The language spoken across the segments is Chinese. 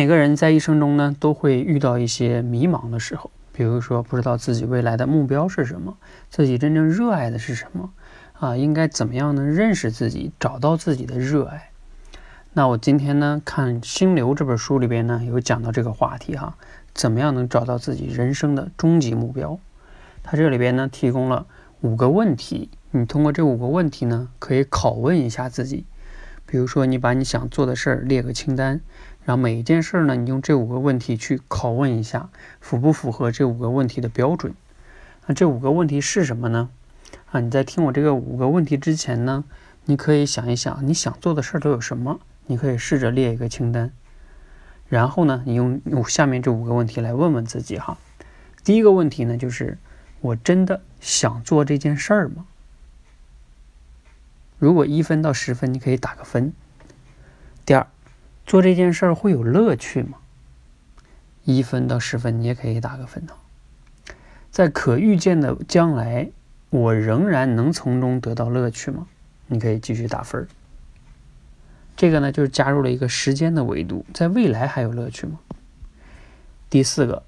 每个人在一生中呢，都会遇到一些迷茫的时候，比如说不知道自己未来的目标是什么，自己真正热爱的是什么，啊，应该怎么样能？认识自己，找到自己的热爱。那我今天呢，看《心流》这本书里边呢，有讲到这个话题哈，怎么样能找到自己人生的终极目标？它这里边呢，提供了五个问题，你通过这五个问题呢，可以拷问一下自己。比如说，你把你想做的事儿列个清单。然后每一件事呢，你用这五个问题去拷问一下，符不符合这五个问题的标准？那这五个问题是什么呢？啊，你在听我这个五个问题之前呢，你可以想一想你想做的事儿都有什么？你可以试着列一个清单。然后呢，你用用下面这五个问题来问问自己哈。第一个问题呢，就是我真的想做这件事儿吗？如果一分到十分，你可以打个分。第二。做这件事儿会有乐趣吗？一分到十分，你也可以打个分呢。在可预见的将来，我仍然能从中得到乐趣吗？你可以继续打分。这个呢，就是加入了一个时间的维度，在未来还有乐趣吗？第四个，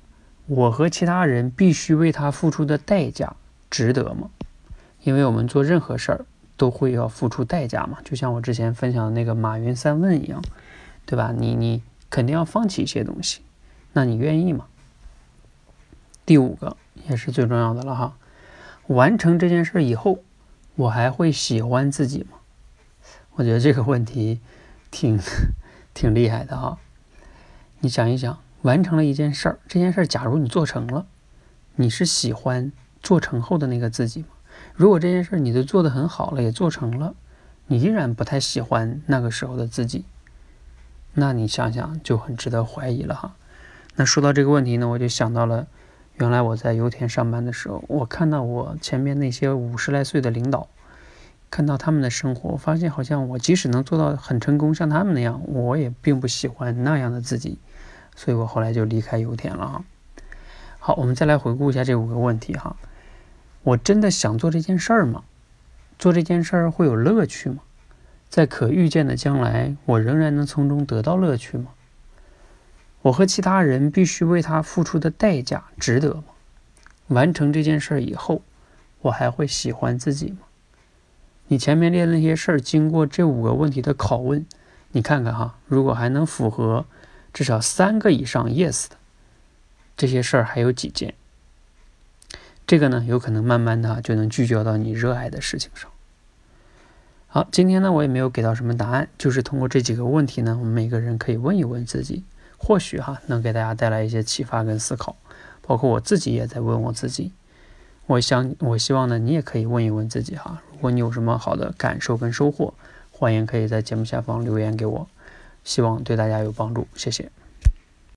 我和其他人必须为他付出的代价值得吗？因为我们做任何事儿都会要付出代价嘛，就像我之前分享的那个马云三问一样。对吧？你你肯定要放弃一些东西，那你愿意吗？第五个也是最重要的了哈，完成这件事以后，我还会喜欢自己吗？我觉得这个问题挺挺厉害的哈。你想一想，完成了一件事，这件事假如你做成了，你是喜欢做成后的那个自己吗？如果这件事你都做得很好了，也做成了，你依然不太喜欢那个时候的自己。那你想想就很值得怀疑了哈。那说到这个问题呢，我就想到了，原来我在油田上班的时候，我看到我前面那些五十来岁的领导，看到他们的生活，发现好像我即使能做到很成功，像他们那样，我也并不喜欢那样的自己，所以我后来就离开油田了哈。好，我们再来回顾一下这五个问题哈。我真的想做这件事儿吗？做这件事儿会有乐趣吗？在可预见的将来，我仍然能从中得到乐趣吗？我和其他人必须为他付出的代价值得吗？完成这件事以后，我还会喜欢自己吗？你前面列的那些事儿，经过这五个问题的拷问，你看看哈，如果还能符合至少三个以上 yes 的这些事儿，还有几件？这个呢，有可能慢慢的就能聚焦到你热爱的事情上。好，今天呢，我也没有给到什么答案，就是通过这几个问题呢，我们每个人可以问一问自己，或许哈能给大家带来一些启发跟思考。包括我自己也在问我自己，我想，我希望呢，你也可以问一问自己哈。如果你有什么好的感受跟收获，欢迎可以在节目下方留言给我，希望对大家有帮助，谢谢。